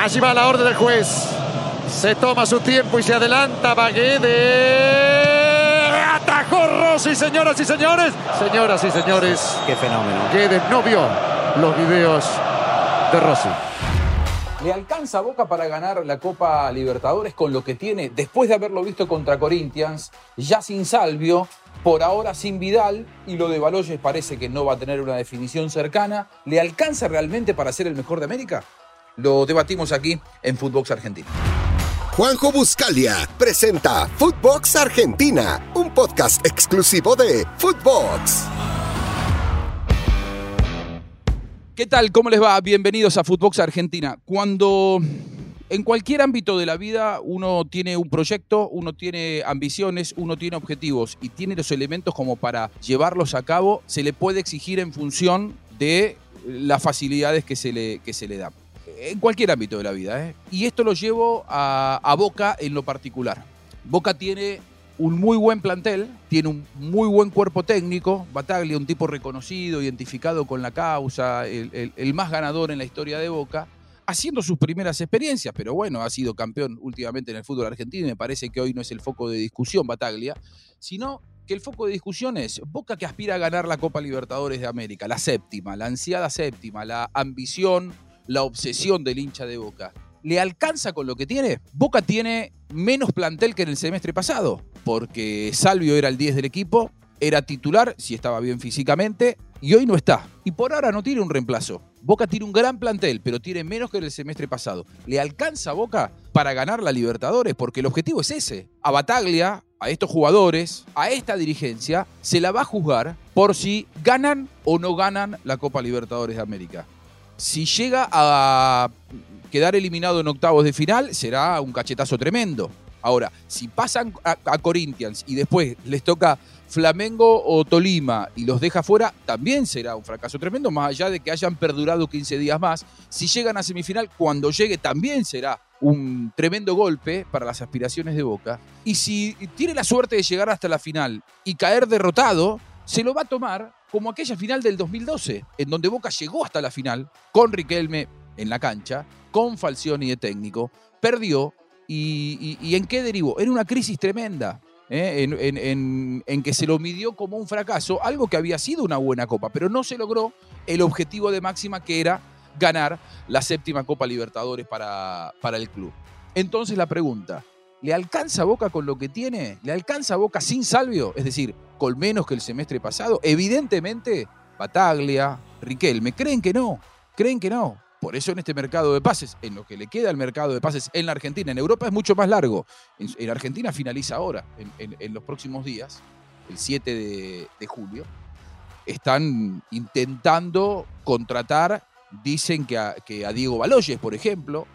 Allí va la orden del juez. Se toma su tiempo y se adelanta Baguede. Atajó Rossi, señoras y señores. Señoras y señores. Qué fenómeno. Guedes no vio los videos de Rossi. ¿Le alcanza a Boca para ganar la Copa Libertadores con lo que tiene después de haberlo visto contra Corinthians, ya sin Salvio, por ahora sin Vidal y lo de Baloyes parece que no va a tener una definición cercana? ¿Le alcanza realmente para ser el mejor de América? Lo debatimos aquí en Footbox Argentina. Juanjo Buscalia presenta Footbox Argentina, un podcast exclusivo de Footbox. ¿Qué tal? ¿Cómo les va? Bienvenidos a Footbox Argentina. Cuando en cualquier ámbito de la vida uno tiene un proyecto, uno tiene ambiciones, uno tiene objetivos y tiene los elementos como para llevarlos a cabo, se le puede exigir en función de las facilidades que se le, que se le dan. En cualquier ámbito de la vida. ¿eh? Y esto lo llevo a, Boca en lo particular. Boca tiene un muy buen plantel, tiene un muy buen cuerpo técnico, Bataglia, un tipo reconocido, identificado con la causa, el más ganador en la historia de Boca, haciendo sus primeras experiencias, pero bueno, ha sido campeón últimamente en el fútbol argentino y me parece que hoy no es el foco de discusión Bataglia, sino que el foco de discusión es Boca que aspira a ganar la Copa Libertadores de América, la séptima, la ansiada séptima, la ambición, la obsesión del hincha de Boca. ¿Le alcanza con lo que tiene? Boca tiene menos plantel que en el semestre pasado, porque Salvio era el 10 del equipo, era titular, si estaba bien físicamente, y hoy no está. Y por ahora no tiene un reemplazo. Boca tiene un gran plantel, pero tiene menos que el semestre pasado. ¿Le alcanza Boca para ganar la Libertadores? Porque el objetivo es ese. A Bataglia, a estos jugadores, a esta dirigencia, se la va a juzgar por si ganan o no ganan la Copa Libertadores de América. Si llega a quedar eliminado en octavos de final, será un cachetazo tremendo. Ahora, si pasan a, Corinthians y después les toca Flamengo o Tolima y los deja fuera, también será un fracaso tremendo, más allá de que hayan perdurado 15 días más. Si llegan a semifinal, cuando llegue también será un tremendo golpe para las aspiraciones de Boca. Y si tiene la suerte de llegar hasta la final y caer derrotado, se lo va a tomar como aquella final del 2012, en donde Boca llegó hasta la final con Riquelme en la cancha, con Falcioni de técnico, perdió y, ¿en qué derivó? En una crisis tremenda. ¿eh? En- en que se lo midió como un fracaso, algo que había sido una buena copa, pero no se logró el objetivo de máxima que era ganar la séptima Copa Libertadores para, para el club. Entonces la pregunta, ¿le alcanza Boca con lo que tiene? ¿Le alcanza Boca sin Salvio? Es decir, con menos que el semestre pasado. Evidentemente, Bataglia, Riquelme, creen que no, creen que no. Por eso en este mercado de pases, en lo que le queda al mercado de pases en la Argentina, en Europa es mucho más largo. En, en Argentina finaliza ahora, en, los próximos días, el 7 de, de julio. Están intentando contratar, dicen que a, que a Diego Baloyes, por ejemplo,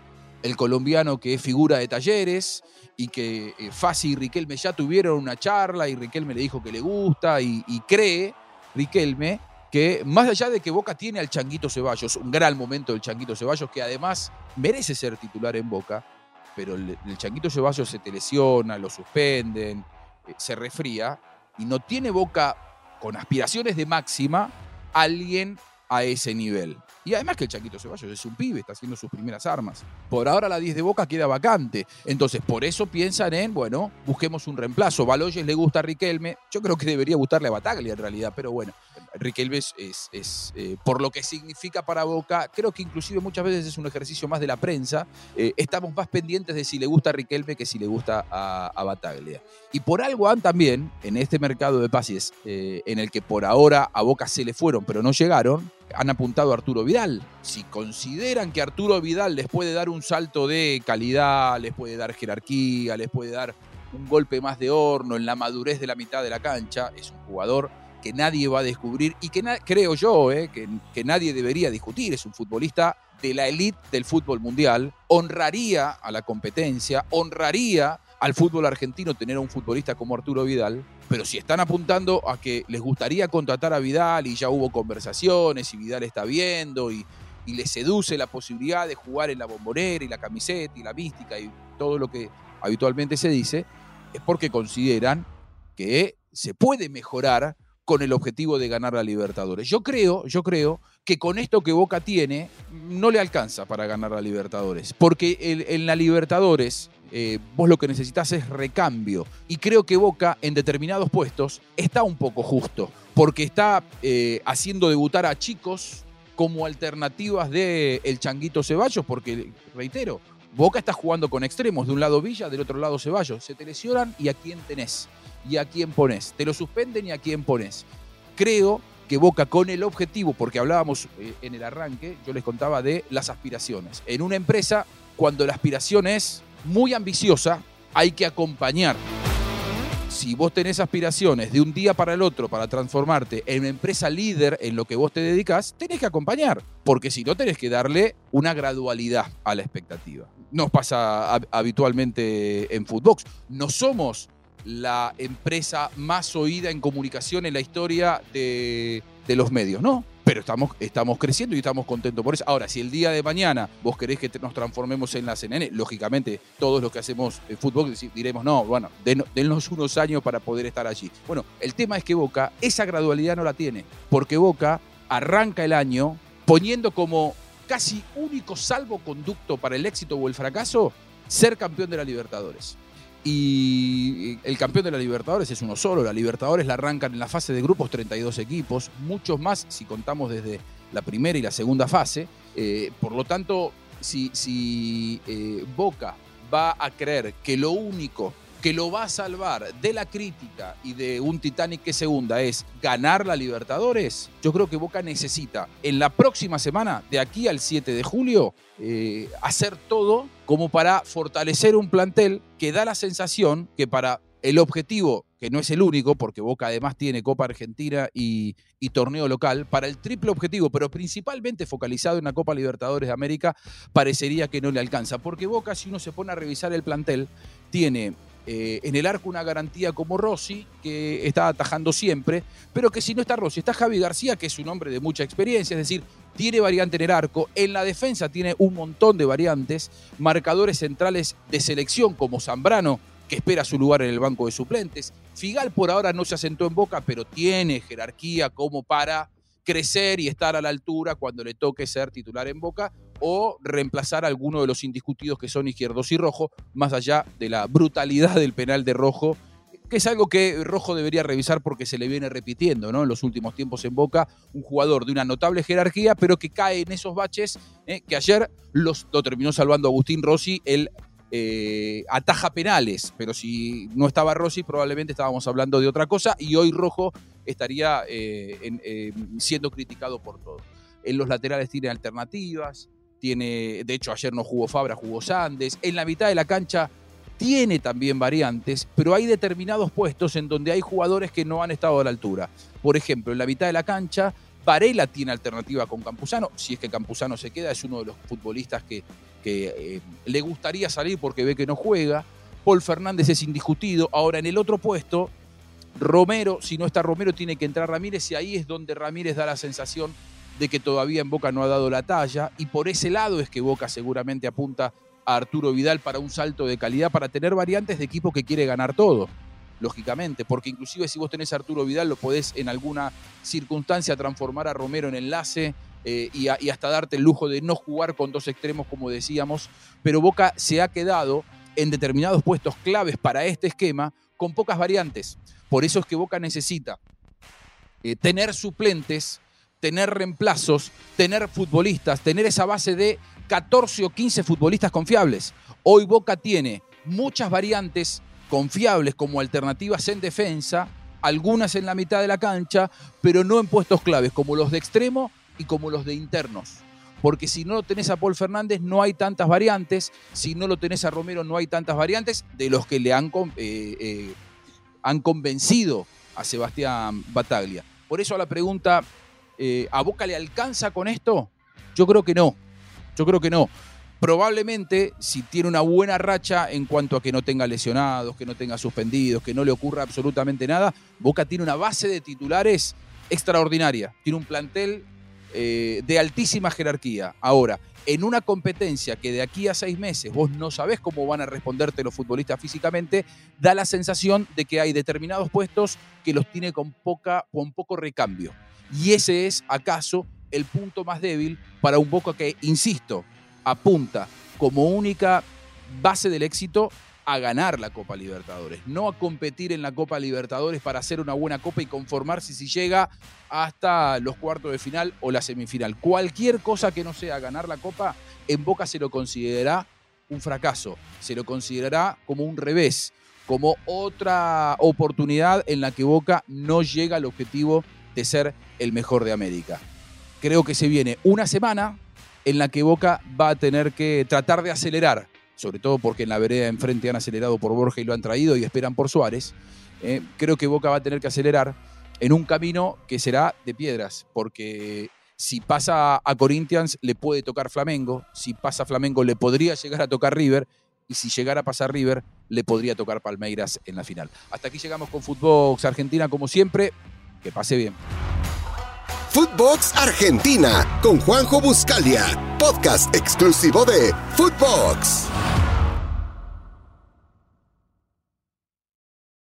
el colombiano que es figura de talleres y que eh, y Riquelme ya tuvieron una charla y Riquelme le dijo que le gusta y, cree, Riquelme, que más allá de que Boca tiene al Changuito Ceballos, un gran momento del Changuito Ceballos, que además merece ser titular en Boca, pero el, Changuito Ceballos se te lesiona, lo suspenden, eh, se resfría, y no tiene Boca con aspiraciones de máxima alguien a ese nivel. Y además que el Changuito Ceballos es un pibe, está haciendo sus primeras armas. Por ahora la 10 de Boca queda vacante. Entonces, por eso piensan en, bueno, busquemos un reemplazo. Baloyes le gusta a Riquelme. Yo creo que debería gustarle a Bataglia en realidad, pero bueno, Riquelme es, es- eh, por lo que significa para Boca, creo que inclusive muchas veces es un ejercicio más de la prensa. eh, estamos más pendientes de si le gusta a Riquelme que si le gusta a, a Bataglia. Y por algo han también, en este mercado de pases, eh, en el que por ahora a Boca se le fueron, pero no llegaron, han apuntado a Arturo Vidal. Si consideran que Arturo Vidal les puede dar un salto de calidad, les puede dar jerarquía, les puede dar un golpe más de horno en la madurez de la mitad de la cancha, es un jugador que nadie va a descubrir y que creo yo eh, que, que nadie debería discutir. Es un futbolista de la élite del fútbol mundial, honraría a la competencia, honraría al fútbol argentino tener a un futbolista como Arturo Vidal, pero si están apuntando a que les gustaría contratar a Vidal y ya hubo conversaciones y Vidal está viendo y, y le seduce la posibilidad de jugar en la bombonera y la camiseta y la mística y todo lo que habitualmente se dice, es porque consideran que se puede mejorar con el objetivo de ganar la Libertadores. Yo creo, yo creo que con esto que Boca tiene no le alcanza para ganar la Libertadores. Porque en la Libertadores eh, vos lo que necesitas es recambio. Y creo que Boca en determinados puestos está un poco justo. Porque está eh, haciendo debutar a chicos como alternativas de el Changuito Ceballos. Porque, reitero, Boca está jugando con extremos. De un lado Villa, del otro lado Ceballos. Se te lesionan y a quién tenés. Y a quién pones. Te lo suspenden y a quién pones. Creo que Boca con el objetivo, porque hablábamos eh, en el arranque, yo les contaba de las aspiraciones. En una empresa, cuando la aspiración es muy ambiciosa, hay que acompañar. Si vos tenés aspiraciones de un día para el otro para transformarte en una empresa líder en lo que vos te dedicas, tenés que acompañar, porque si no tenés que darle una gradualidad a la expectativa. Nos pasa habitualmente en Footbox. No somos la empresa más oída en comunicación en la historia de, los medios, ¿no? Pero estamos, estamos creciendo y estamos contentos por eso. Ahora, si el día de mañana vos querés que nos transformemos en la CNN, lógicamente todos los que hacemos eh, fútbol diremos, no, bueno, denos unos años para poder estar allí. Bueno, el tema es que Boca esa gradualidad no la tiene, porque Boca arranca el año poniendo como casi único salvoconducto para el éxito o el fracaso ser campeón de la Libertadores. Y el campeón de la Libertadores es uno solo. La Libertadores la arrancan en la fase de grupos 32 equipos, muchos más si contamos desde la primera y la segunda fase. Eh, por lo tanto, si, si eh, Boca va a creer que lo único que lo va a salvar de la crítica y de un Titanic que se hunda es ganar la Libertadores, yo creo que Boca necesita en la próxima semana, de aquí al 7 de julio, eh, hacer todo como para fortalecer un plantel que da la sensación que para el objetivo, que no es el único, porque Boca además tiene Copa Argentina y, y, torneo local, para el triple objetivo, pero principalmente focalizado en la Copa Libertadores de América, parecería que no le alcanza. Porque Boca, si uno se pone a revisar el plantel, tiene eh, en el arco una garantía como Rossi, que está atajando siempre, pero que si no está Rossi, está Javi García, que es un hombre de mucha experiencia, es decir, tiene variante en el arco, en la defensa tiene un montón de variantes, marcadores centrales de selección como Zambrano, que espera su lugar en el banco de suplentes. Figal por ahora no se asentó en boca, pero tiene jerarquía como para crecer y estar a la altura cuando le toque ser titular en Boca o reemplazar a alguno de los indiscutidos que son izquierdos y rojo, más allá de la brutalidad del penal de rojo, que es algo que Rojo debería revisar porque se le viene repitiendo ¿no? en los últimos tiempos en Boca, un jugador de una notable jerarquía, pero que cae en esos baches ¿eh? que ayer los, lo terminó salvando Agustín Rossi, el eh, ataja penales, pero si no estaba Rossi probablemente estábamos hablando de otra cosa y hoy Rojo estaría eh, siendo criticado por todo. En los laterales tiene alternativas, tiene, de hecho ayer no jugó Fabra, jugó Sandes, en la mitad de la cancha tiene también variantes, pero hay determinados puestos en donde hay jugadores que no han estado a la altura. Por ejemplo, en la mitad de la cancha, Varela tiene alternativa con Campuzano, si es que Campuzano se queda, es uno de los futbolistas que, que eh, le gustaría salir porque ve que no juega. Paul Fernández es indiscutido. Ahora, en el otro puesto, Romero, si no está Romero, tiene que entrar Ramírez y ahí es donde Ramírez da la sensación de que todavía en Boca no ha dado la talla y por ese lado es que Boca seguramente apunta a Arturo Vidal para un salto de calidad, para tener variantes de equipo que quiere ganar todo, lógicamente, porque inclusive si vos tenés a Arturo Vidal lo podés en alguna circunstancia transformar a Romero en enlace eh, y, hasta darte el lujo de no jugar con dos extremos como decíamos, pero Boca se ha quedado en determinados puestos claves para este esquema con pocas variantes. Por eso es que Boca necesita eh, tener suplentes tener reemplazos, tener futbolistas, tener esa base de 14 o 15 futbolistas confiables. Hoy Boca tiene muchas variantes confiables como alternativas en defensa, algunas en la mitad de la cancha, pero no en puestos claves como los de extremo y como los de internos. Porque si no lo tenés a Paul Fernández no hay tantas variantes, si no lo tenés a Romero no hay tantas variantes de los que le han, eh, eh, han convencido a Sebastián Bataglia. Por eso la pregunta eh, ¿A Boca le alcanza con esto? Yo creo que no. Yo creo que no. Probablemente, si tiene una buena racha en cuanto a que no tenga lesionados, que no tenga suspendidos, que no le ocurra absolutamente nada, Boca tiene una base de titulares extraordinaria. Tiene un plantel eh, de altísima jerarquía. Ahora, en una competencia que de aquí a seis meses vos no sabés cómo van a responderte los futbolistas físicamente, da la sensación de que hay determinados puestos que los tiene con, poca, con poco recambio. Y ese es, acaso, el punto más débil para un Boca que, insisto, apunta como única base del éxito a ganar la Copa Libertadores, no a competir en la Copa Libertadores para hacer una buena Copa y conformarse si llega hasta los cuartos de final o la semifinal. Cualquier cosa que no sea ganar la Copa, en Boca se lo considerará un fracaso, se lo considerará como un revés, como otra oportunidad en la que Boca no llega al objetivo de ser el mejor de América. Creo que se viene una semana en la que Boca va a tener que tratar de acelerar sobre todo porque en la vereda enfrente han acelerado por Borja y lo han traído y esperan por Suárez, eh, creo que Boca va a tener que acelerar en un camino que será de piedras, porque si pasa a Corinthians le puede tocar Flamengo, si pasa Flamengo le podría llegar a tocar River, y si llegara a pasar River le podría tocar Palmeiras en la final. Hasta aquí llegamos con Footbox Argentina como siempre, que pase bien. Footbox Argentina con Juanjo Buscalia, podcast exclusivo de Footbox.